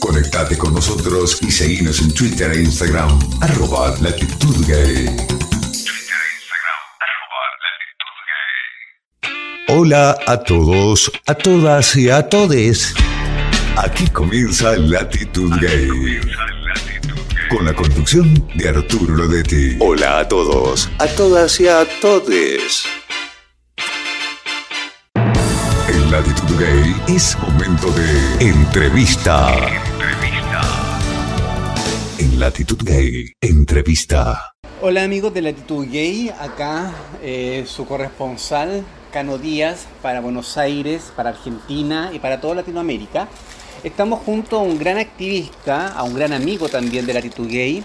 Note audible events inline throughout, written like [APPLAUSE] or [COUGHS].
Conectate con nosotros y seguinos en Twitter e Instagram, arroba latitud gay. Hola a todos, a todas y a todes. Aquí comienza Latitud Gay. Con la conducción de Arturo Lodetti. Hola a todos, a todas y a todes. Latitud Gay es momento de entrevista. En Latitud Gay, entrevista. Hola amigos de Latitud Gay, acá eh, su corresponsal Cano Díaz para Buenos Aires, para Argentina y para toda Latinoamérica. Estamos junto a un gran activista, a un gran amigo también de Latitud Gay.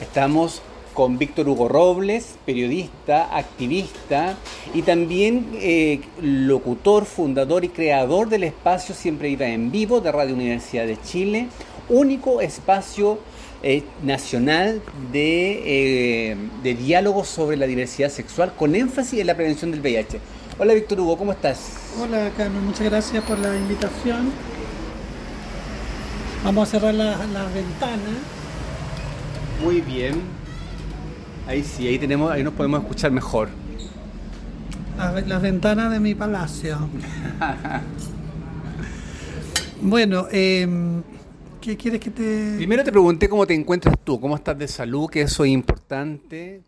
Estamos con Víctor Hugo Robles, periodista, activista y también eh, locutor, fundador y creador del espacio Siempre Viva en Vivo de Radio Universidad de Chile, único espacio eh, nacional de, eh, de diálogo sobre la diversidad sexual con énfasis en la prevención del VIH. Hola Víctor Hugo, ¿cómo estás? Hola Carmen, muchas gracias por la invitación. Vamos a cerrar las la ventanas. Muy bien. Ahí sí, ahí tenemos, ahí nos podemos escuchar mejor. Las, las ventanas de mi palacio. bueno, eh, ¿qué quieres que te...? Primero te pregunté cómo te encuentras tú, cómo estás de salud, que eso es importante.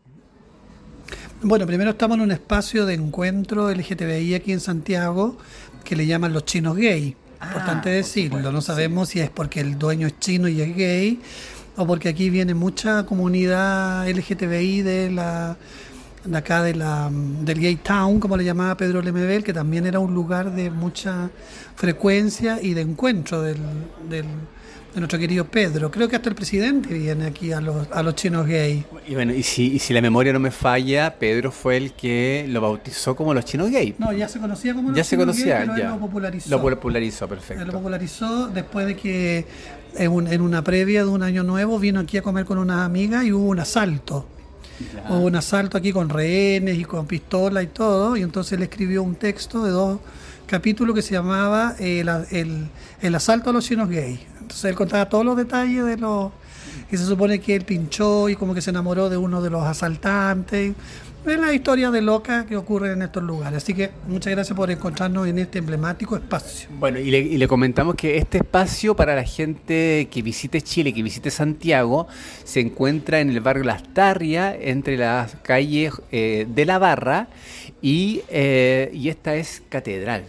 Bueno, primero estamos en un espacio de encuentro LGTBI aquí en Santiago que le llaman los chinos gay. Importante decirlo, no sabemos si es porque el dueño es chino y es gay o porque aquí viene mucha comunidad LGTBI de la de acá de la, del Gay Town, como le llamaba Pedro Lemebel, que también era un lugar de mucha frecuencia y de encuentro del, del, de nuestro querido Pedro. Creo que hasta el presidente viene aquí a los, a los chinos gay. Y bueno, y si, y si la memoria no me falla, Pedro fue el que lo bautizó como los chinos gay. No, ya se conocía como los Ya se chinos conocía, gay, pero él ya. lo popularizó. Lo popularizó, Él lo perfecto. popularizó después de que en, un- en una previa de un año nuevo vino aquí a comer con unas amigas y hubo un asalto. Hubo un asalto aquí con rehenes y con pistola y todo, y entonces él escribió un texto de dos capítulos que se llamaba eh, el, el- el asalto a los chinos gay. Entonces él contaba todos los detalles de los... Y se supone que él pinchó y como que se enamoró de uno de los asaltantes. Es la historia de loca que ocurre en estos lugares. Así que muchas gracias por encontrarnos en este emblemático espacio. Bueno, y le, y le comentamos que este espacio para la gente que visite Chile, que visite Santiago, se encuentra en el barrio Las Tarrias, entre las calles eh, de la Barra, y, eh, y esta es Catedral,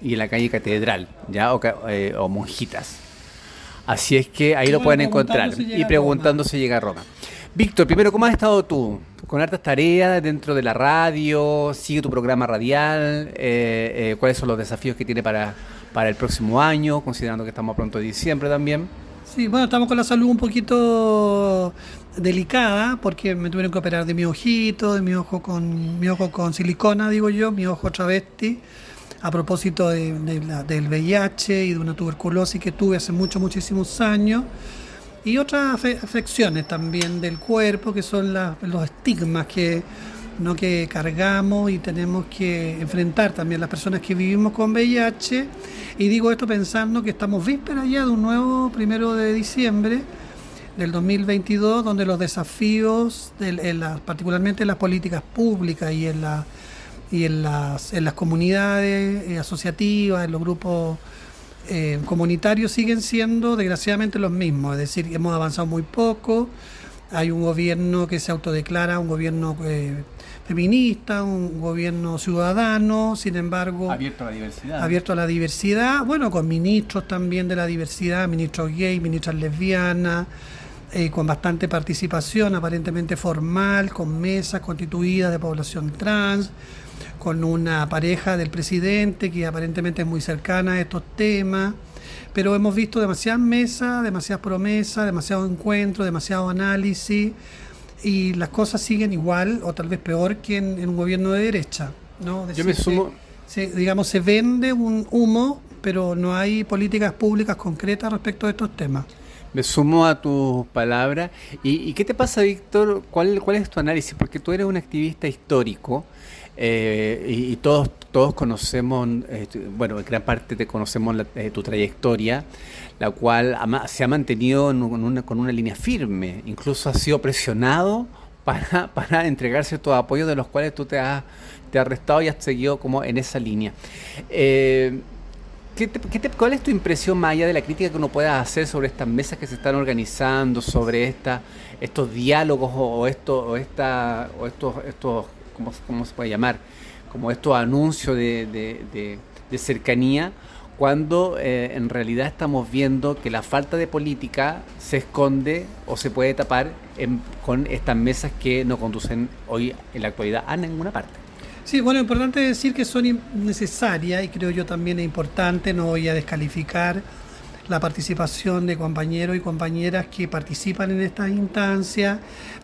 y en la calle Catedral, ¿ya? O, eh, o Monjitas. Así es que ahí lo pueden encontrar si y a preguntando si llega a Roma. Víctor, primero, ¿cómo has estado tú? Con hartas tareas dentro de la radio, sigue tu programa radial, eh, eh, cuáles son los desafíos que tiene para, para el próximo año, considerando que estamos pronto de diciembre también. Sí, bueno, estamos con la salud un poquito delicada porque me tuvieron que operar de mi ojito, de mi ojo con mi ojo con silicona, digo yo, mi ojo travesti, a propósito de- la- del VIH y de una tuberculosis que tuve hace muchos, muchísimos años. Y otras afe- afecciones también del cuerpo, que son la- los estigmas que, ¿no? que cargamos y tenemos que enfrentar también las personas que vivimos con VIH. Y digo esto pensando que estamos vísperas ya de un nuevo primero de diciembre del 2022, donde los desafíos, del- en la- particularmente en las políticas públicas y en, la, y en, las, en las comunidades eh, asociativas, en los grupos eh, comunitarios siguen siendo desgraciadamente los mismos, es decir, hemos avanzado muy poco, hay un gobierno que se autodeclara un gobierno eh, feminista, un gobierno ciudadano, sin embargo Abierto a la diversidad. abierto a la diversidad, bueno, con ministros también de la diversidad, ministros gay, ministras lesbianas, eh, con bastante participación aparentemente formal, con mesas constituidas de población trans, con una pareja del presidente que aparentemente es muy cercana a estos temas, pero hemos visto demasiadas mesas, demasiadas promesas, demasiado encuentro, demasiado análisis y las cosas siguen igual o tal vez peor que en, en un gobierno de derecha. ¿no? Yo me sumo, se, digamos, se vende un humo, pero no hay políticas públicas concretas respecto a estos temas. Me sumo a tus palabras. ¿Y, y qué te pasa, Víctor? ¿Cuál, ¿Cuál es tu análisis? Porque tú eres un activista histórico eh, y, y todos, todos conocemos, eh, bueno, en gran parte te conocemos la- eh, tu trayectoria. la cual se ha mantenido con una línea firme, incluso ha sido presionado para, [LAUGHS] para entregar ciertos apoyos de los cuales tú te has, te has restado y has seguido como en esa línea. Eh, ¿qué ¿Cuál es tu impresión, Maya, de la crítica que uno pueda hacer sobre estas mesas que se están organizando, sobre esta, estos diálogos o, esto, o, esta, o estos, estos ¿cómo, ¿cómo, se puede llamar? Como estos anuncios de, de, cercanía, cuando eh, en realidad estamos viendo que la falta de política se esconde o se puede tapar con estas mesas que no conducen hoy en la actualidad a ninguna parte. Sí, bueno, importante decir que son necesarias y creo yo también es importante, no voy a descalificar la participación de compañeros y compañeras que participan en estas instancias.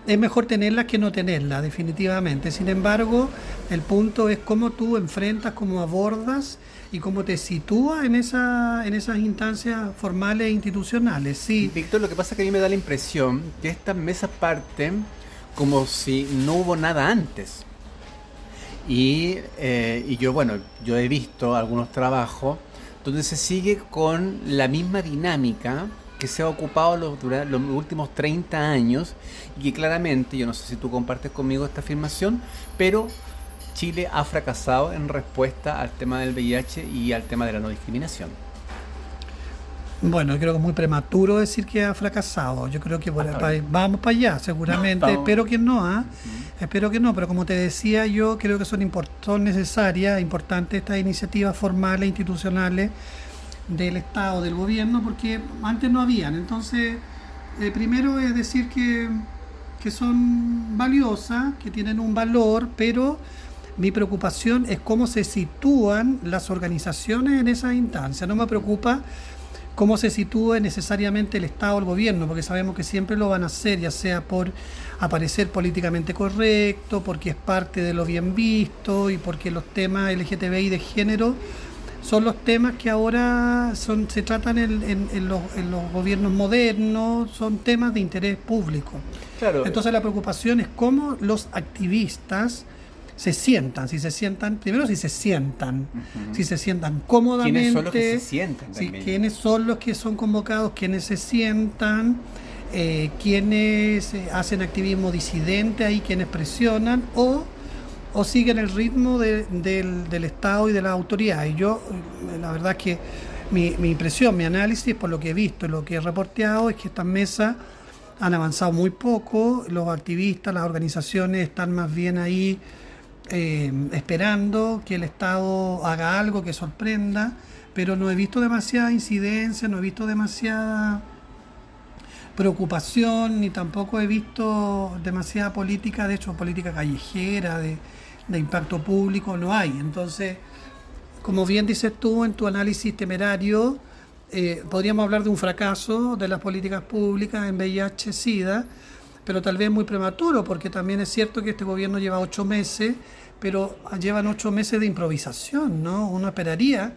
Es mejor tenerlas que no tenerlas, definitivamente. Sin embargo, el punto es cómo tú enfrentas, cómo abordas y cómo te sitúas en, esa, en esas instancias formales e institucionales. Sí. Víctor, lo que pasa es que a mí me da la impresión que estas mesas parten como si no hubo nada antes. Y, eh, y yo, bueno, yo he visto algunos trabajos donde se sigue con la misma dinámica que se ha ocupado los, durante los últimos 30 años y que claramente, yo no sé si tú compartes conmigo esta afirmación, pero Chile ha fracasado en respuesta al tema del VIH y al tema de la no discriminación. Bueno, creo que es muy prematuro decir que ha fracasado. Yo creo que vamos para allá, seguramente. Espero que no, ¿ah? Espero que no, pero como te decía, yo creo que son, son necesarias, importantes estas iniciativas formales, institucionales del Estado, del gobierno, porque antes no habían. Entonces, eh, primero es decir que, que son valiosas, que tienen un valor, pero mi preocupación es cómo se sitúan las organizaciones en esa instancia. No me preocupa cómo se sitúe necesariamente el Estado o el gobierno, porque sabemos que siempre lo van a hacer, ya sea por aparecer políticamente correcto, porque es parte de lo bien visto y porque los temas LGTBI de género son los temas que ahora son, se tratan en, los, gobiernos modernos, son temas de interés público. Entonces la preocupación es cómo los activistas se sientan, si se sientan, primero si se sientan, si se sientan cómodamente. ¿Quiénes son los que se sientan? ¿Quiénes son los que son convocados? ¿Quiénes se sientan? eh, quienes eh, hacen activismo disidente ahí, quienes presionan o, o siguen el ritmo del, del, Estado y de las autoridades. Yo, eh, la verdad es que mi, mi, impresión, mi análisis, por lo que he visto y lo que he reporteado, es que estas mesas han avanzado muy poco, los activistas, las organizaciones están más bien ahí eh, esperando que el Estado haga algo que sorprenda, pero no he visto demasiada incidencia, no he visto demasiada preocupación, ni tampoco he visto demasiada política, de hecho política callejera, de, impacto público, no hay. Entonces, como bien dices tú en tu análisis temerario, eh, podríamos hablar de un fracaso de las políticas públicas en VIH-Sida, pero tal vez muy prematuro, porque también es cierto que este gobierno lleva ocho meses, pero llevan ocho meses de improvisación, ¿no? Uno esperaría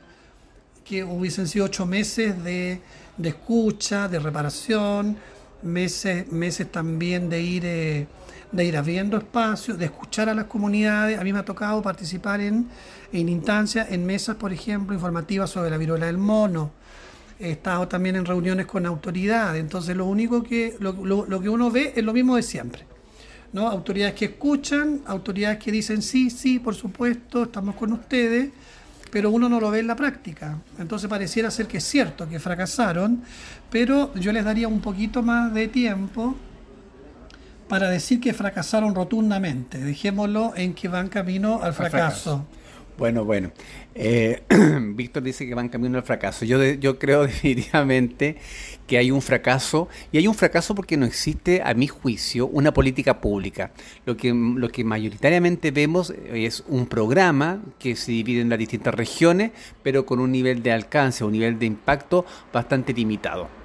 que hubiesen sido ocho meses de, de escucha, de reparación, meses, meses también de ir, eh, de ir abriendo espacios, de escuchar a las comunidades. A mí me ha tocado participar en, en instancias, en mesas, por ejemplo, informativas sobre la viruela del mono. He estado también en reuniones con autoridades. Entonces, lo único que, lo, lo que uno ve es lo mismo de siempre. ¿no? Autoridades que escuchan, autoridades que dicen sí, sí, por supuesto, estamos con ustedes pero uno no lo ve en la práctica. Entonces pareciera ser que es cierto que fracasaron, pero yo les daría un poquito más de tiempo para decir que fracasaron rotundamente. Dejémoslo en que van camino al fracaso. Bueno, bueno. Eh, [CLEARS THROAT] Víctor dice que van camino al fracaso. Yo, yo creo [LAUGHS] definitivamente que hay un fracaso y hay un fracaso porque no existe, a mi juicio, una política pública. Lo que, lo que mayoritariamente vemos es un programa que se divide en las distintas regiones, pero con un nivel de alcance, un nivel de impacto bastante limitado.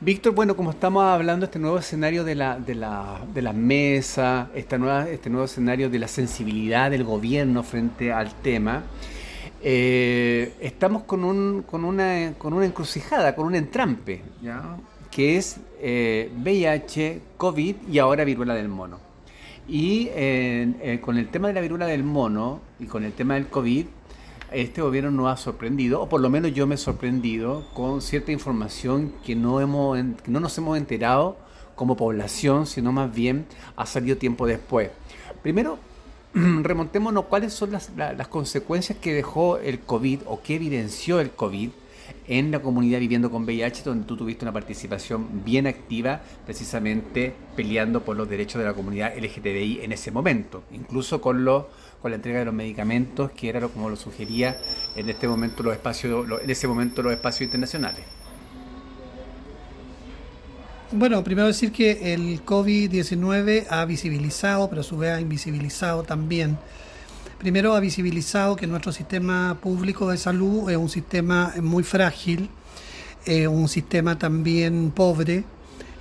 Víctor, bueno, como estamos hablando este nuevo escenario de la, de la, de mesa, este nuevo escenario de la sensibilidad del gobierno frente al tema, eh, estamos con, un, con, una, con una encrucijada, con un entrampe, que es eh, VIH, COVID y ahora viruela del mono. Y eh, con el tema de la viruela del mono y con el tema del COVID, este gobierno nos ha sorprendido, o por lo menos yo me he sorprendido con cierta información que no, hemos, que no nos hemos enterado como población, sino más bien ha salido tiempo después. Primero, [CLEARS THROAT] remontémonos cuáles son las, las consecuencias que dejó el COVID o que evidenció el COVID en la comunidad viviendo con VIH, donde tú tuviste una participación bien activa, precisamente peleando por los derechos de la comunidad LGTBI en ese momento, incluso con, con la entrega de los medicamentos, que era lo, como lo sugería en este momento los espacios, en ese momento los espacios internacionales. Bueno, primero decir que el COVID-19 ha visibilizado, pero a su vez ha invisibilizado también primero ha visibilizado que nuestro sistema público de salud es un sistema muy frágil, un sistema también pobre,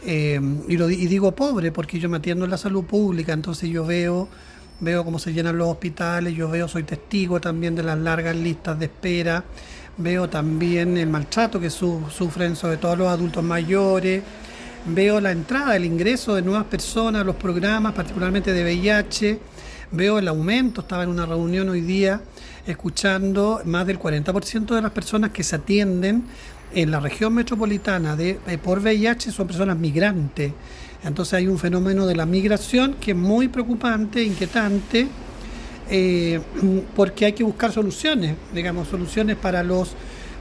eh, y, lo, y digo pobre porque yo me atiendo en la salud pública, entonces yo veo veo cómo se llenan los hospitales, yo veo, soy testigo también de las largas listas de espera, veo también el maltrato que sufren sobre todo los adultos mayores, veo la entrada, el ingreso de nuevas personas a los programas, particularmente de VIH, veo el aumento, estaba en una reunión hoy día escuchando más del 40% de las personas que se atienden en la región metropolitana de, eh, por VIH son personas migrantes. Entonces hay un fenómeno de la migración que es muy preocupante, inquietante, eh, porque hay que buscar soluciones, digamos, soluciones para los,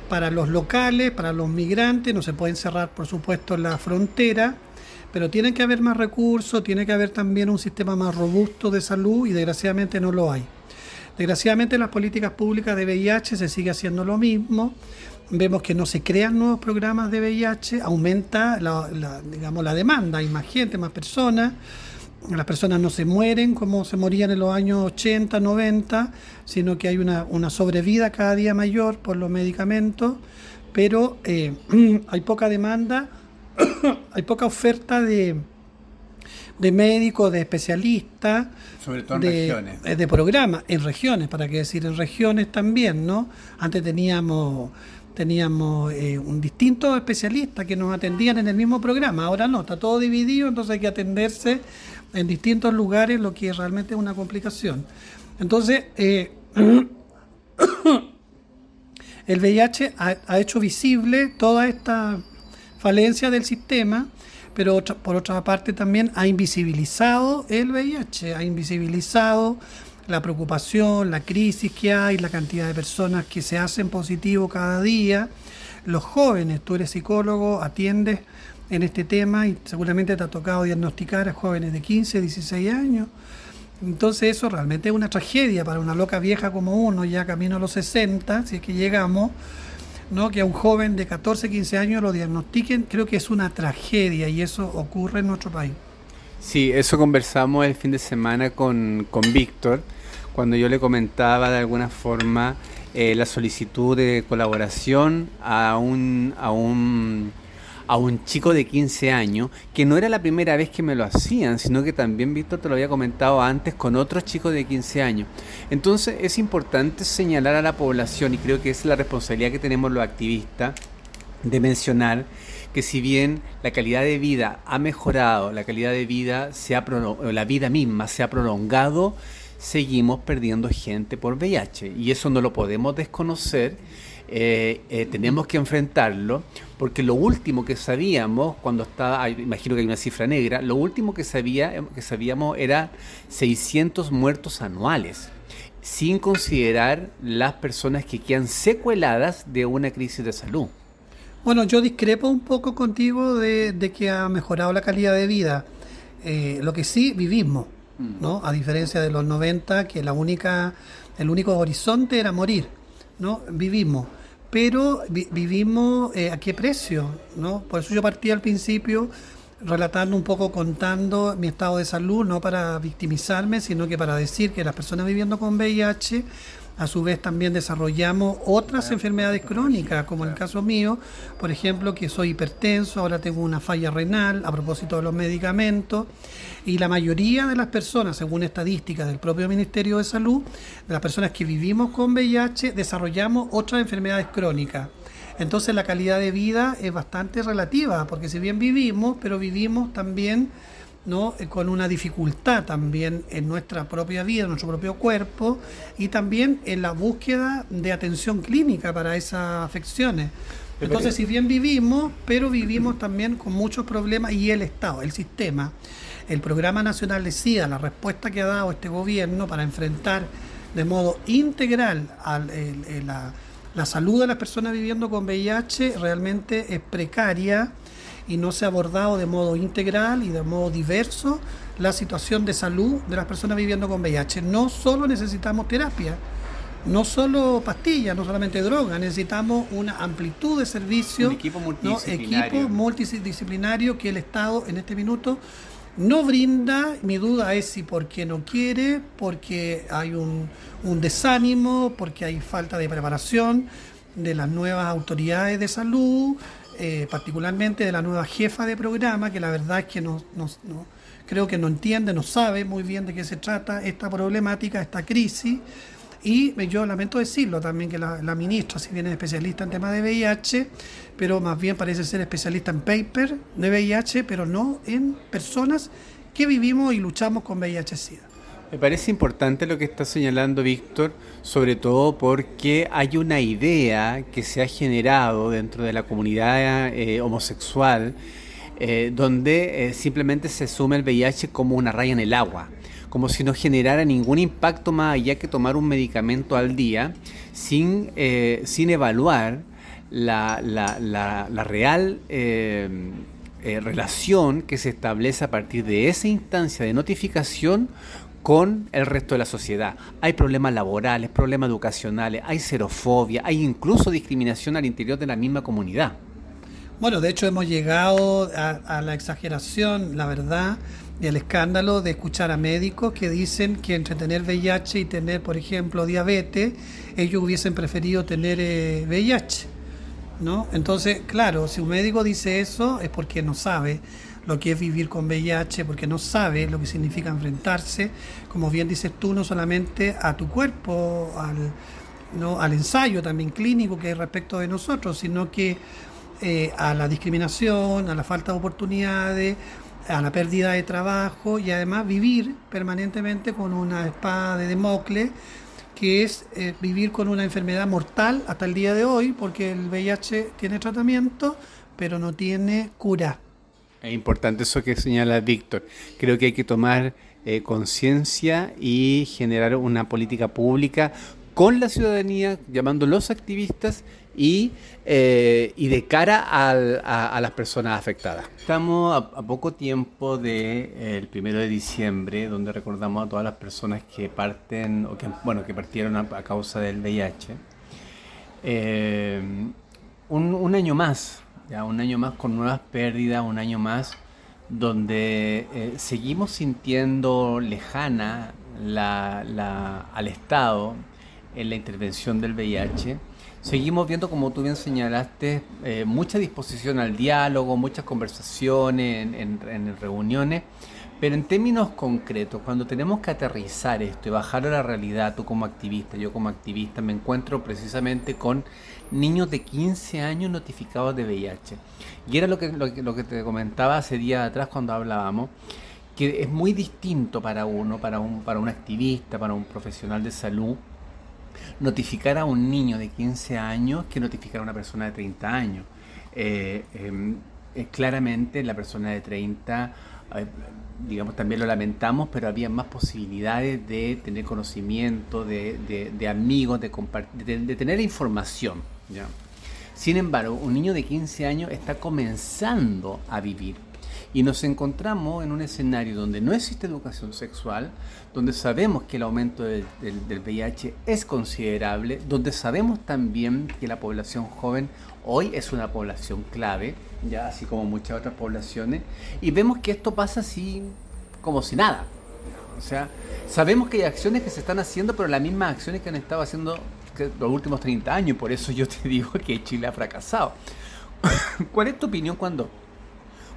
para los locales, para los migrantes, no se pueden cerrar, por supuesto, la frontera, pero tiene que haber más recursos, tiene que haber también un sistema más robusto de salud y desgraciadamente no lo hay. Desgraciadamente en las políticas públicas de VIH se sigue haciendo lo mismo. Vemos que no se crean nuevos programas de VIH, aumenta la, digamos, la demanda, hay más gente, más personas. Las personas no se mueren como se morían en los años 80, 90, sino que hay una, una sobrevida cada día mayor por los medicamentos, pero eh, [CLEARS THROAT] hay poca demanda [CLEARS THROAT] hay poca oferta de, de médicos, de especialistas. Sobre todo en de, regiones. Eh, de programas, en regiones, para qué decir, en regiones también, ¿no? Antes teníamos teníamos eh, un distinto especialista que nos atendían en el mismo programa, ahora no, está todo dividido, entonces hay que atenderse en distintos lugares, lo que realmente es una complicación. Entonces, eh, [COUGHS] el VIH ha, ha, hecho visible toda esta falencia del sistema, pero por otra parte también ha invisibilizado el VIH, ha invisibilizado la preocupación, la crisis que hay, la cantidad de personas que se hacen positivo cada día, los jóvenes, tú eres psicólogo, atiendes en este tema y seguramente te ha tocado diagnosticar a jóvenes de 15, 16 años. Entonces eso realmente es una tragedia para una loca vieja como uno, ya camino a los 60, si es que llegamos, ¿no? que a un joven de 14, 15 años lo diagnostiquen, creo que es una tragedia y eso ocurre en nuestro país. Sí, eso conversamos el fin de semana con, con Víctor, cuando yo le comentaba de alguna forma eh, la solicitud de colaboración a un, a un a un chico de 15 años, que no era la primera vez que me lo hacían, sino que también Víctor te lo había comentado antes con otros chicos de 15 años. Entonces es importante señalar a la población, y creo que es la responsabilidad que tenemos los activistas, de mencionar que si bien la calidad de vida ha mejorado, la calidad de vida se ha la vida misma se ha prolongado, seguimos perdiendo gente por VIH y eso no lo podemos desconocer eh, eh, tenemos que enfrentarlo, porque lo último que sabíamos cuando estaba, imagino que hay una cifra negra, lo último que, sabía, que sabíamos era 600 muertos anuales, sin considerar las personas que quedan secueladas de una crisis de salud. Bueno, yo discrepo un poco contigo de, que ha mejorado la calidad de vida. Eh, lo que sí vivimos. ¿No? A diferencia de los 90, que la única, el único horizonte era morir, ¿no? Vivimos pero vivimos eh, a qué precio, ¿no? Por eso yo partí al principio relatando un poco, contando mi estado de salud, no para victimizarme, sino que para decir que las personas viviendo con VIH a su vez también desarrollamos otras enfermedades crónicas, como en el caso mío, por ejemplo, que soy hipertenso, ahora tengo una falla renal a propósito de los medicamentos, y la mayoría de las personas, según estadísticas del propio Ministerio de Salud, de las personas que vivimos con VIH, desarrollamos otras enfermedades crónicas. Entonces la calidad de vida es bastante relativa, porque si bien vivimos, pero vivimos también ¿no? Con una dificultad también en nuestra propia vida, en nuestro propio cuerpo y también en la búsqueda de atención clínica para esas afecciones. Entonces, si bien vivimos, pero vivimos también con muchos problemas y el Estado, el sistema, el Programa Nacional de SIDA, la respuesta que ha dado este gobierno para enfrentar de modo integral la, la salud de las personas viviendo con VIH realmente es precaria y no se ha abordado de modo integral y de modo diverso la situación de salud de las personas viviendo con VIH. No solo necesitamos terapia, no solo pastillas, no solamente droga, necesitamos una amplitud de servicios, un equipo multidisciplinario. equipo multidisciplinario que el Estado en este minuto no brinda. Mi duda es si porque no quiere, porque hay un, un desánimo, porque hay falta de preparación de las nuevas autoridades de salud, eh, particularmente de la nueva jefa de programa, que la verdad es que no, creo que no entiende, no sabe muy bien de qué se trata esta problemática, esta crisis. Y yo lamento decirlo también que la, ministra, si bien es especialista en temas de VIH, pero más bien parece ser especialista en paper de VIH, pero no en personas que vivimos y luchamos con VIH-Sida. Me parece importante lo que está señalando Víctor, sobre todo porque hay una idea que se ha generado dentro de la comunidad eh, homosexual, eh, donde eh, simplemente se asume el VIH como una raya en el agua, como si no generara ningún impacto más allá que tomar un medicamento al día, sin, sin evaluar la, la real relación que se establece a partir de esa instancia de notificación con el resto de la sociedad. Hay problemas laborales, problemas educacionales, hay xerofobia, hay incluso discriminación al interior de la misma comunidad. Bueno, de hecho hemos llegado a, la exageración, la verdad, y al escándalo de escuchar a médicos que dicen que entre tener VIH y tener, por ejemplo, diabetes, ellos hubiesen preferido tener VIH. Eh, ¿no? Entonces, claro, si un médico dice eso es porque no sabe lo que es vivir con VIH, porque no sabe lo que significa enfrentarse, como bien dices tú, no solamente a tu cuerpo, al, ¿no? al ensayo también clínico que hay respecto de nosotros, sino que eh, a la discriminación, a la falta de oportunidades, a la pérdida de trabajo y además vivir permanentemente con una espada de Democles que es eh, vivir con una enfermedad mortal hasta el día de hoy, porque el VIH tiene tratamiento, pero no tiene cura. Es importante eso que señala Víctor. Creo que hay que tomar eh, conciencia y generar una política pública con la ciudadanía, llamando a los activistas y, eh, y de cara a, las personas afectadas. Estamos a, poco tiempo del de, primero de diciembre, donde recordamos a todas las personas que parten o que bueno que partieron a, causa del VIH. Eh, un año más, ya un año más con nuevas pérdidas, un año más donde eh, seguimos sintiendo lejana al Estado en la intervención del VIH. Seguimos viendo, como tú bien señalaste, eh, mucha disposición al diálogo, muchas conversaciones en reuniones, pero en términos concretos, cuando tenemos que aterrizar esto y bajarlo a la realidad, tú como activista, yo como activista, me encuentro precisamente con niños de 15 años notificados de VIH. Y era lo que, lo, que te comentaba hace días atrás cuando hablábamos, que es muy distinto para uno, para un, para un activista, para un profesional de salud, notificar a un niño de 15 años que notificar a una persona de 30 años. Eh, em, eh, claramente la persona de 30 digamos, también lo lamentamos, pero había más posibilidades de tener conocimiento, de, de, amigos, de, de, tener información. Sin embargo, un niño de 15 años está comenzando a vivir y nos encontramos en un escenario donde no existe educación sexual, donde sabemos que el aumento del, del, VIH es considerable, donde sabemos también que la población joven hoy es una población clave, ya así como muchas otras poblaciones, y vemos que esto pasa así como si nada. O sea, sabemos que hay acciones que se están haciendo, pero las mismas acciones que han estado haciendo los últimos 30 años, por eso yo te [LAUGHS] digo que Chile ha fracasado. [COUGHS] ¿Cuál es tu opinión cuando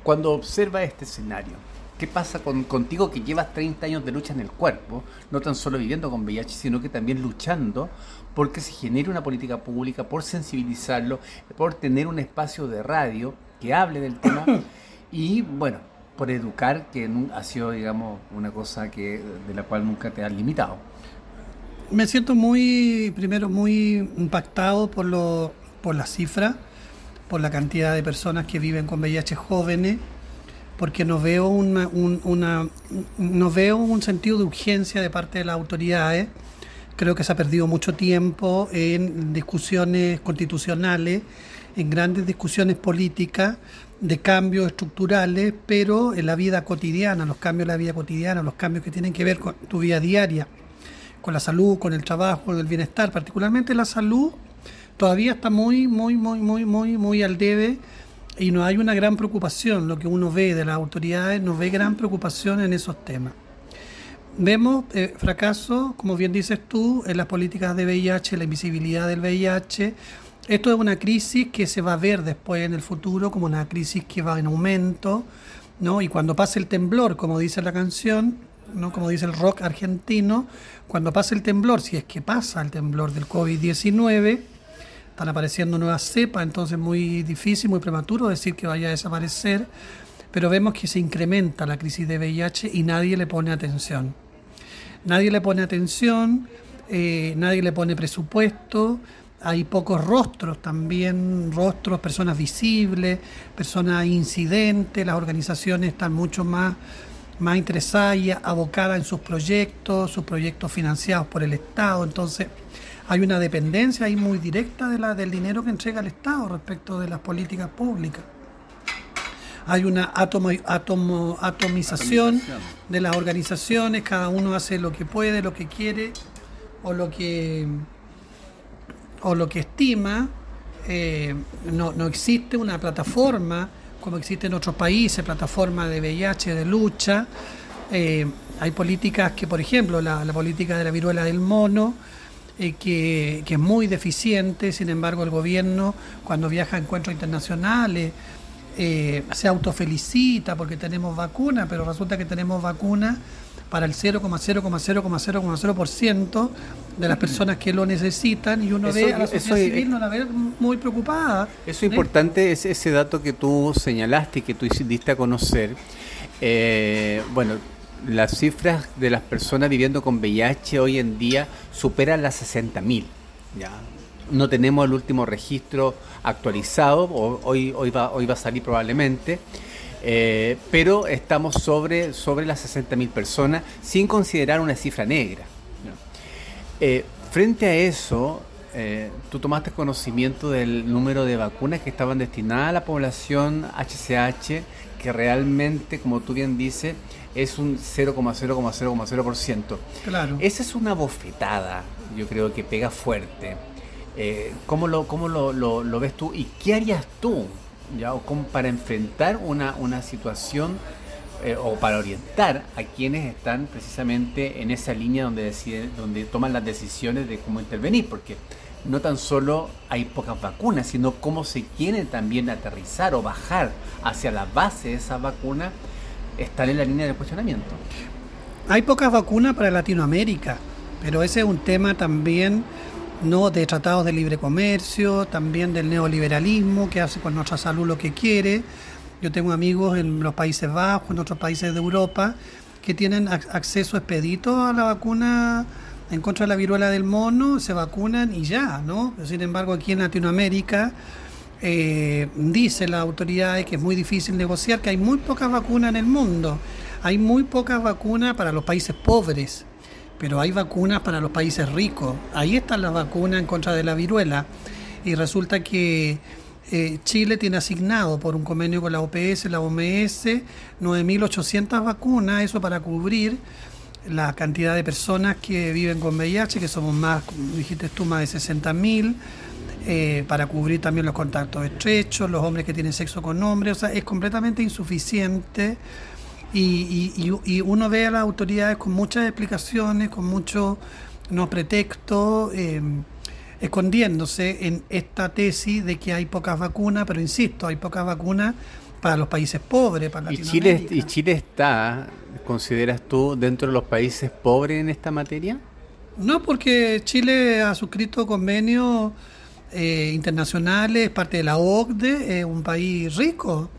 cuando observa este escenario, ¿qué pasa con, contigo que llevas 30 años de lucha en el cuerpo, no tan solo viviendo con VIH, sino que también luchando porque se genere una política pública, por sensibilizarlo, por tener un espacio de radio que hable del tema [COUGHS] y, bueno, por educar, que ha sido, digamos, una cosa que de la cual nunca te has limitado. Me siento muy, primero, muy impactado por, lo, por la cifra, por la cantidad de personas que viven con VIH jóvenes, porque no veo, una, una, no veo un sentido de urgencia de parte de las autoridades. Creo que se ha perdido mucho tiempo en discusiones constitucionales, en grandes discusiones políticas de cambios estructurales, pero en la vida cotidiana, los cambios en la vida cotidiana, los cambios que tienen que ver con tu vida diaria con la salud, con el trabajo, con el bienestar, particularmente la salud, todavía está muy, muy, muy, muy, muy, muy al debe y no hay una gran preocupación. Lo que uno ve de las autoridades, no ve gran preocupación en esos temas. Vemos eh, fracaso, como bien dices tú, en las políticas de VIH, la invisibilidad del VIH. Esto es una crisis que se va a ver después en el futuro como una crisis que va en aumento, ¿no? Y cuando pase el temblor, como dice la canción, ¿no? como dice el rock argentino, cuando pasa el temblor, si es que pasa el temblor del COVID-19, están apareciendo nuevas cepas, entonces muy difícil, muy prematuro decir que vaya a desaparecer, pero vemos que se incrementa la crisis de VIH y nadie le pone atención. Nadie le pone atención, eh, nadie le pone presupuesto, hay pocos rostros también, rostros, personas visibles, personas incidentes, las organizaciones están mucho más más interesada y abocada en sus proyectos, sus proyectos financiados por el Estado. Entonces, hay una dependencia ahí muy directa de la, del dinero que entrega el Estado respecto de las políticas públicas. Hay una atomo, atomo, atomización, de las organizaciones, cada uno hace lo que puede, lo que quiere o lo que, o lo que estima. Eh, no, no existe una plataforma como existe en otros países, plataformas de VIH, de lucha. Eh, hay políticas que, por ejemplo, la, política de la viruela del mono, eh, que, es muy deficiente, sin embargo el gobierno cuando viaja a encuentros internacionales eh, se autofelicita porque tenemos vacuna, pero resulta que tenemos vacuna para el 0,0,0,0,0% de las personas que lo necesitan y uno ve a la sociedad civil no la ve muy preocupada. Eso es importante, es ese dato que tú señalaste y que tú diste a conocer. Eh, bueno, las cifras de las personas viviendo con VIH hoy en día superan las 60.000. Ya. No tenemos el último registro actualizado, hoy, hoy, va, hoy va a salir probablemente. Eh, pero estamos sobre, sobre las 60.000 personas sin considerar una cifra negra. Eh, frente a eso, eh, tú tomaste conocimiento del número de vacunas que estaban destinadas a la población HCH, que realmente, como tú bien dices, es un 0,0,0,0%. Claro. Esa es una bofetada, yo creo que pega fuerte. ¿Cómo, lo, cómo lo, lo ves tú y qué harías tú ¿ya? o como para enfrentar una, una situación eh, o para orientar a quienes están precisamente en esa línea donde, deciden, donde toman las decisiones de cómo intervenir, porque no tan solo hay pocas vacunas, sino cómo se quieren también aterrizar o bajar hacia la base de esa vacuna, están en la línea de cuestionamiento. Hay pocas vacunas para Latinoamérica, pero ese es un tema también no de tratados de libre comercio, también del neoliberalismo que hace con nuestra salud lo que quiere. Yo tengo amigos en los Países Bajos, en otros países de Europa, que tienen acceso expedito a la vacuna en contra de la viruela del mono, se vacunan y ya, ¿no? Sin embargo, aquí en Latinoamérica eh, dice la autoridad que es muy difícil negociar, que hay muy pocas vacunas en el mundo. Hay muy pocas vacunas para los países pobres pero hay vacunas para los países ricos. Ahí está la vacuna en contra de la viruela. Y resulta que eh, Chile tiene asignado por un convenio con la OPS, la OMS, 9.800 vacunas, eso para cubrir la cantidad de personas que viven con VIH, que somos más, dijiste tú, más de 60.000. Eh, para cubrir también los contactos estrechos, los hombres que tienen sexo con hombres, o sea, es completamente insuficiente y, uno ve a las autoridades con muchas explicaciones, con muchos no pretextos, em, escondiéndose en esta tesis de que hay pocas vacunas, pero insisto, hay pocas vacunas para los países pobres, para ¿Y Chile, ¿Y Chile está, consideras tú, dentro de los países pobres en esta materia? No, porque Chile ha suscrito convenios eh, internacionales, parte de la OCDE, es un país rico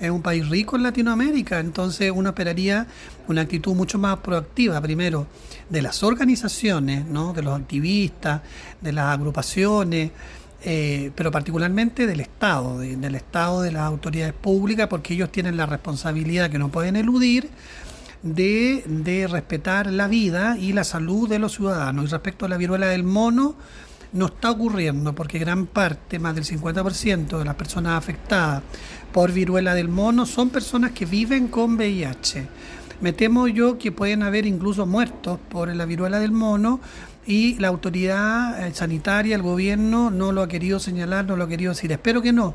es un país rico en Latinoamérica, entonces uno esperaría una actitud mucho más proactiva, primero, de las organizaciones, ¿no? de los activistas, de las agrupaciones, eh, pero particularmente del Estado, del Estado, de las autoridades públicas, porque ellos tienen la responsabilidad que no pueden eludir de, de respetar la vida y la salud de los ciudadanos. Y respecto a la viruela del mono, no está ocurriendo porque gran parte, más del 50% de las personas afectadas por viruela del mono son personas que viven con VIH. Me temo yo que pueden haber incluso muertos por la viruela del mono y la autoridad eh, sanitaria, el gobierno, no lo ha querido señalar, no lo ha querido decir. Espero que no.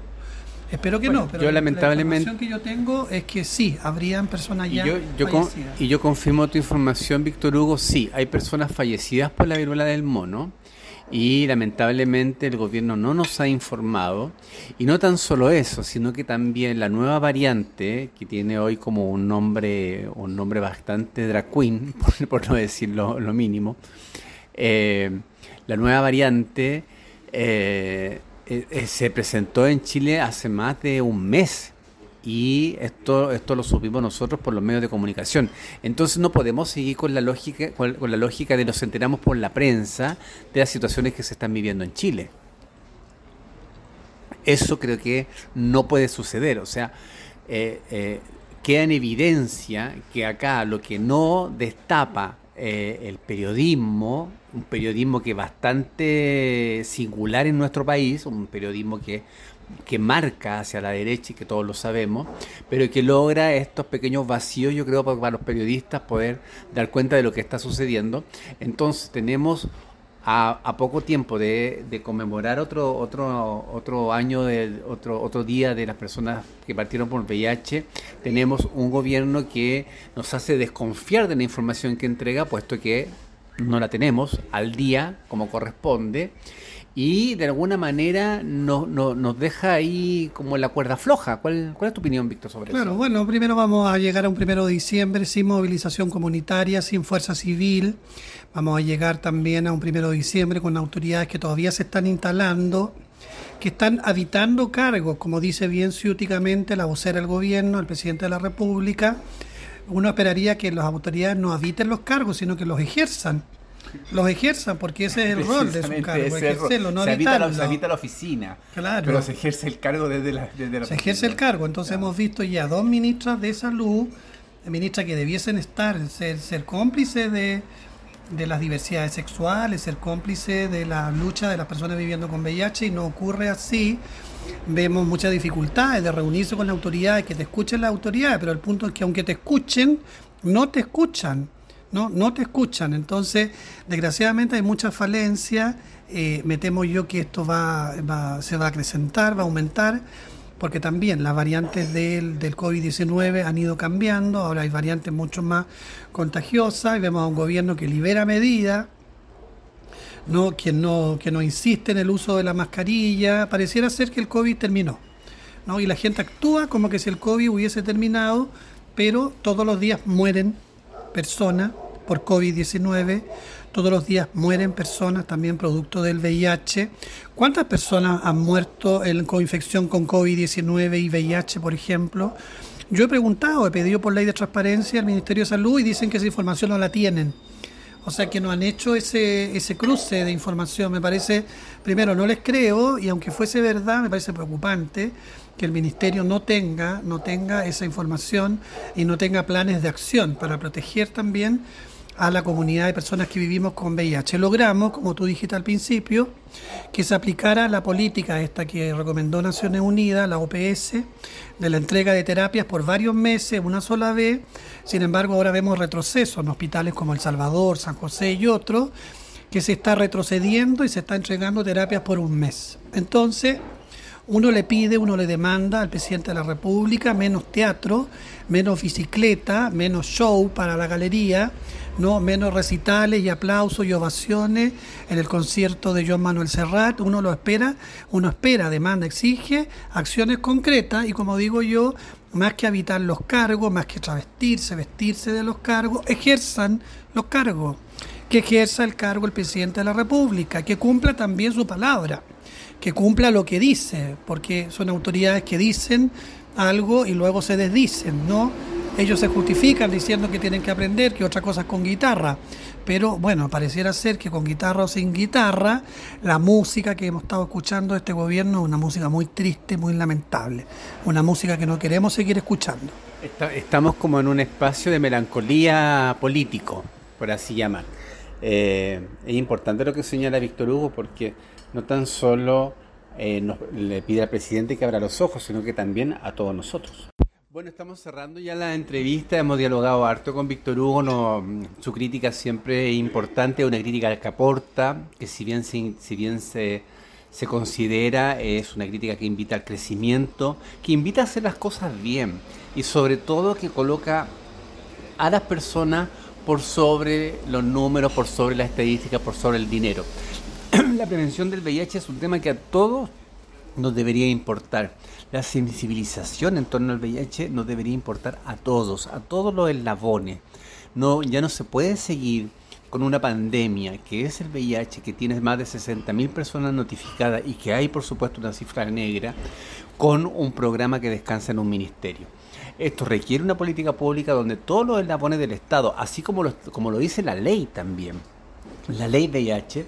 Espero que no, pero yo lamentablemente, la información que yo tengo es que sí, habrían personas ya y yo, yo y yo confirmo tu información, Víctor Hugo, sí, hay personas fallecidas por la viruela del mono y lamentablemente el gobierno no nos ha informado. Y no tan solo eso, sino que también la nueva variante, que tiene hoy como un nombre, un nombre bastante drag [LAUGHS] por, no decir lo, mínimo, eh, la nueva variante eh, eh, se presentó en Chile hace más de un mes y esto, esto lo supimos nosotros por los medios de comunicación. Entonces no podemos seguir con la lógica, con, la lógica de nos enteramos por la prensa de las situaciones que se están viviendo en Chile. Eso creo que no puede suceder. O sea, eh, eh, queda en evidencia que acá lo que no destapa eh, el periodismo, un periodismo que es bastante singular en nuestro país, un periodismo que que marca hacia la derecha y que todos lo sabemos, pero que logra estos pequeños vacíos, yo creo, para los periodistas poder dar cuenta de lo que está sucediendo. Entonces tenemos a, poco tiempo de, conmemorar otro, otro, otro año, de, otro, otro día de las personas que partieron por VIH, tenemos un gobierno que nos hace desconfiar de la información que entrega, puesto que no la tenemos al día como corresponde y de alguna manera no, nos deja ahí como la cuerda floja. ¿Cuál, cuál es tu opinión, Víctor, sobre eso? Claro, bueno, primero vamos a llegar a un primero de diciembre sin movilización comunitaria, sin fuerza civil. Vamos a llegar también a un primero de diciembre con autoridades que todavía se están instalando, que están habitando cargos, como dice bien ciúticamente la vocera del gobierno, el presidente de la República. Uno esperaría que las autoridades no habiten los cargos, sino que los ejerzan los ejerzan, porque ese es el rol de su cargo, ejercerlo, no se habita, la, se habita la oficina, claro. pero se ejerce el cargo desde la, desde Se ejerce el cargo, entonces hemos visto ya dos ministras de salud, ministras que debiesen estar, ser, ser cómplices de, de las diversidades sexuales, ser cómplices de la lucha de las personas viviendo con VIH y no ocurre así. Vemos muchas dificultades de reunirse con la autoridad, que te escuchen las autoridades, pero el punto es que aunque te escuchen, no te escuchan no, no te escuchan. Entonces, desgraciadamente hay mucha falencia. Eh, me temo yo que esto va, se va a acrecentar, va a aumentar, porque también las variantes del, del COVID-19 han ido cambiando, ahora hay variantes mucho más contagiosas y vemos a un gobierno que libera medidas, ¿no? Que, no, que no insiste en el uso de la mascarilla, pareciera ser que el COVID terminó. ¿no? Y la gente actúa como que si el COVID hubiese terminado, pero todos los días mueren personas por COVID-19. Todos los días mueren personas también producto del VIH. ¿Cuántas personas han muerto en coinfección con COVID-19 y VIH, por ejemplo? Yo he preguntado, he pedido por ley de transparencia al Ministerio de Salud y dicen que esa información no la tienen. O sea que no han hecho ese, ese cruce de información. Me parece, primero, no les creo y aunque fuese verdad, me parece preocupante que el ministerio no tenga, no tenga esa información y no tenga planes de acción para proteger también a la comunidad de personas que vivimos con VIH. Logramos, como tú dijiste al principio, que se aplicara la política esta que recomendó Naciones Unidas, la OPS, de la entrega de terapias por varios meses, una sola vez. Sin embargo, ahora vemos retrocesos en hospitales como El Salvador, San José y otros, que se está retrocediendo y se está entregando terapias por un mes. Entonces, uno le pide, uno le demanda al presidente de la República menos teatro, menos bicicleta, menos show para la galería, no menos recitales y aplausos y ovaciones en el concierto de John Manuel Serrat. Uno lo espera, uno espera, demanda, exige acciones concretas y como digo yo, más que habitar los cargos, más que travestirse, vestirse de los cargos, ejerzan los cargos. Que ejerza el cargo el presidente de la República, que cumpla también su palabra que cumpla lo que dice, porque son autoridades que dicen algo y luego se desdicen, ¿no? Ellos se justifican diciendo que tienen que aprender, que otra cosa es con guitarra. Pero bueno, pareciera ser que con guitarra o sin guitarra, la música que hemos estado escuchando de este gobierno es una música muy triste, muy lamentable. Una música que no queremos seguir escuchando. estamos como en un espacio de melancolía político, por así llamar. Eh, es importante lo que señala Víctor Hugo porque no tan solo eh, le pide al presidente que abra los ojos, sino que también a todos nosotros. Bueno, estamos cerrando ya la entrevista, hemos dialogado harto con Víctor Hugo, su crítica siempre es importante, una crítica que aporta, que si bien, si, bien se, se considera, es una crítica que invita al crecimiento, que invita a hacer las cosas bien y sobre todo que coloca a las personas por sobre los números, por sobre la estadística, por sobre el dinero. [CLEARS THROAT] la prevención del VIH es un tema que a todos nos debería importar. La sensibilización en torno al VIH nos debería importar a todos, a todos los eslabones. No, ya no se puede seguir con una pandemia que es el VIH, que tiene más de 60.000 personas notificadas y que hay, por supuesto, una cifra negra, con un programa que descansa en un ministerio. Esto requiere una política pública donde todos los eslabones del Estado, así como lo, como lo dice la ley también, la ley VIH,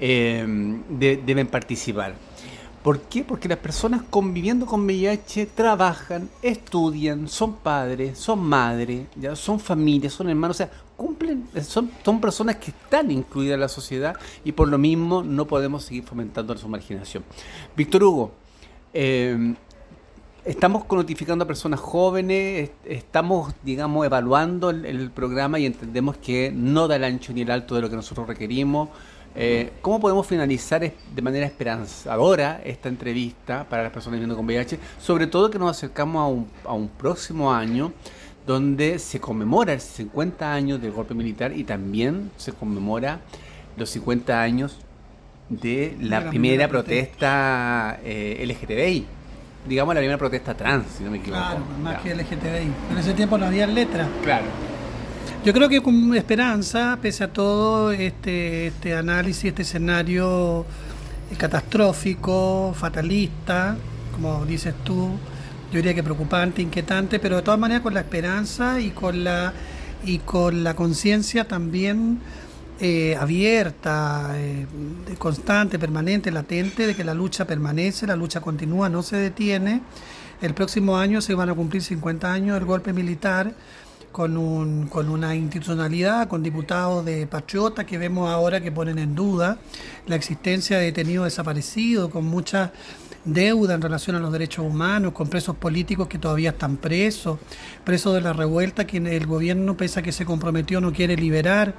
eh, deben participar. ¿Por qué? Porque las personas conviviendo con VIH trabajan, estudian, son padres, son madres, ya son familias, son hermanos, o sea, cumplen, son, son personas que están incluidas en la sociedad y por lo mismo no podemos seguir fomentando su marginación. Víctor Hugo, eh, estamos notificando a personas jóvenes, estamos, digamos, evaluando el, programa y entendemos que no da el ancho ni el alto de lo que nosotros requerimos. Eh, ¿Cómo podemos finalizar de manera esperanzadora esta entrevista para las personas viviendo con VIH? Sobre todo que nos acercamos a un, a un próximo año donde se conmemora el 50 años del golpe militar y también se conmemora los 50 años de la, primera, protesta, eh, LGTBI digamos, la primera protesta trans, si no me equivoco. Claro, más que LGTBI. En ese tiempo no había letra. Claro. Yo creo que con esperanza, pese a todo este, este análisis, este escenario catastrófico, fatalista, como dices tú, yo diría que preocupante, inquietante, pero de todas maneras con la esperanza y con la y con la conciencia también eh, abierta, eh, constante, permanente, latente, de que la lucha permanece, la lucha continúa, no se detiene. El próximo año se van a cumplir 50 años del golpe militar con, un, con una institucionalidad, con diputados de patriota que vemos ahora que ponen en duda la existencia de detenidos desaparecidos, con muchas deuda en relación a los derechos humanos, con presos políticos que todavía están presos, presos de la revuelta que el gobierno, pese a que se comprometió, no quiere liberar,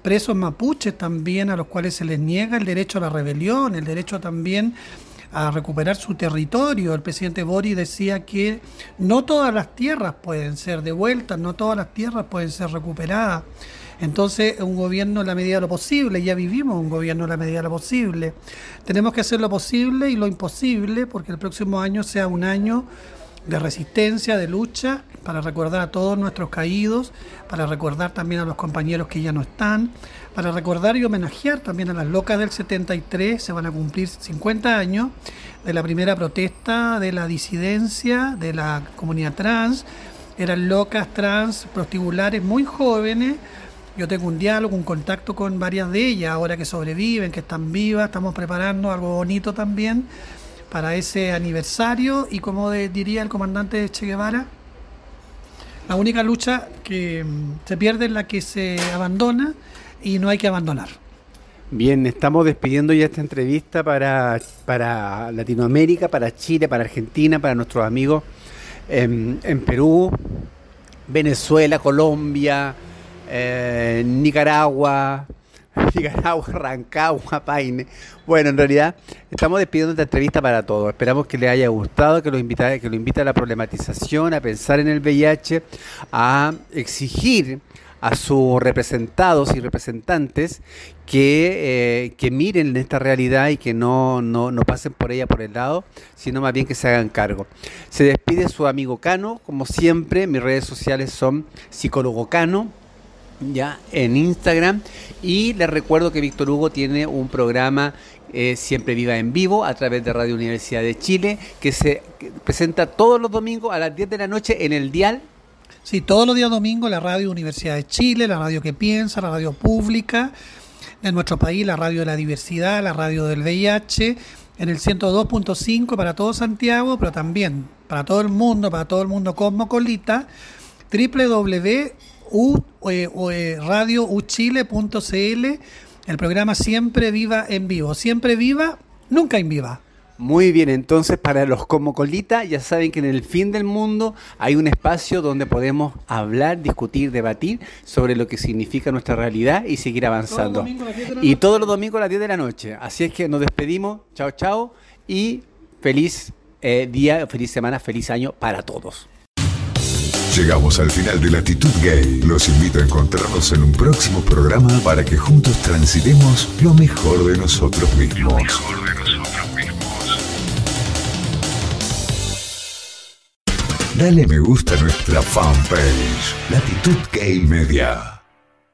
presos mapuches también a los cuales se les niega el derecho a la rebelión, el derecho también a recuperar su territorio. El presidente Bori decía que no todas las tierras pueden ser devueltas, no todas las tierras pueden ser recuperadas. Entonces, un gobierno en la medida de lo posible, ya vivimos un gobierno en la medida de lo posible. Tenemos que hacer lo posible y lo imposible porque el próximo año sea un año de resistencia, de lucha, para recordar a todos nuestros caídos, para recordar también a los compañeros que ya no están, para recordar y homenajear también a las locas del 73, se van a cumplir 50 años de la primera protesta de la disidencia de la comunidad trans, eran locas trans prostibulares muy jóvenes, yo tengo un diálogo, un contacto con varias de ellas, ahora que sobreviven, que están vivas, estamos preparando algo bonito también para ese aniversario. Y como diría el comandante Che Guevara, la única lucha que mm, se pierde es la que se abandona y no hay que abandonar. Bien, estamos despidiendo ya esta entrevista para, para Latinoamérica, para Chile, para Argentina, para nuestros amigos en Perú, Venezuela, Colombia, eh, Nicaragua, [LAUGHS] Nicaragua, Rancagua, Paine. Bueno, en realidad estamos despidiendo esta entrevista para todos. Esperamos que les haya gustado, que lo invita, que lo invita a la problematización, a pensar en el VIH, a exigir a sus representados y representantes que, eh, que miren esta realidad y que no, no, no, pasen por ella por el lado, sino más bien que se hagan cargo. Se despide su amigo Cano, como siempre, mis redes sociales son psicólogo Cano, ya en Instagram. Y les recuerdo que Víctor Hugo tiene un programa eh, Siempre Viva en Vivo a través de Radio Universidad de Chile, que se presenta todos los domingos a las 10 de la noche en el Dial. Sí, todos los días domingos la Radio Universidad de Chile, la radio que piensa, la radio pública de nuestro país, la radio de la diversidad, la radio del VIH, en el 102.5 para todo Santiago, pero también para todo el mundo, para todo el mundo Cosmocolita, www.radiouchile.cl, el programa Siempre Viva en Vivo. Siempre viva, nunca en viva. Muy bien, entonces para los como colita ya saben que en el fin del mundo hay un espacio donde podemos hablar, discutir, debatir sobre lo que significa nuestra realidad y seguir avanzando. y todos los domingos a las 10 de la noche. Así es que nos despedimos. Chao, chao. Y feliz eh, día, feliz semana, feliz año para todos. Llegamos al final de Latitud Gay. Los invito a encontrarnos en un próximo programa para que juntos transitemos lo mejor de nosotros mismos. Lo mejor de nosotros Dale me gusta a nuestra fanpage, Latitud Gay Media.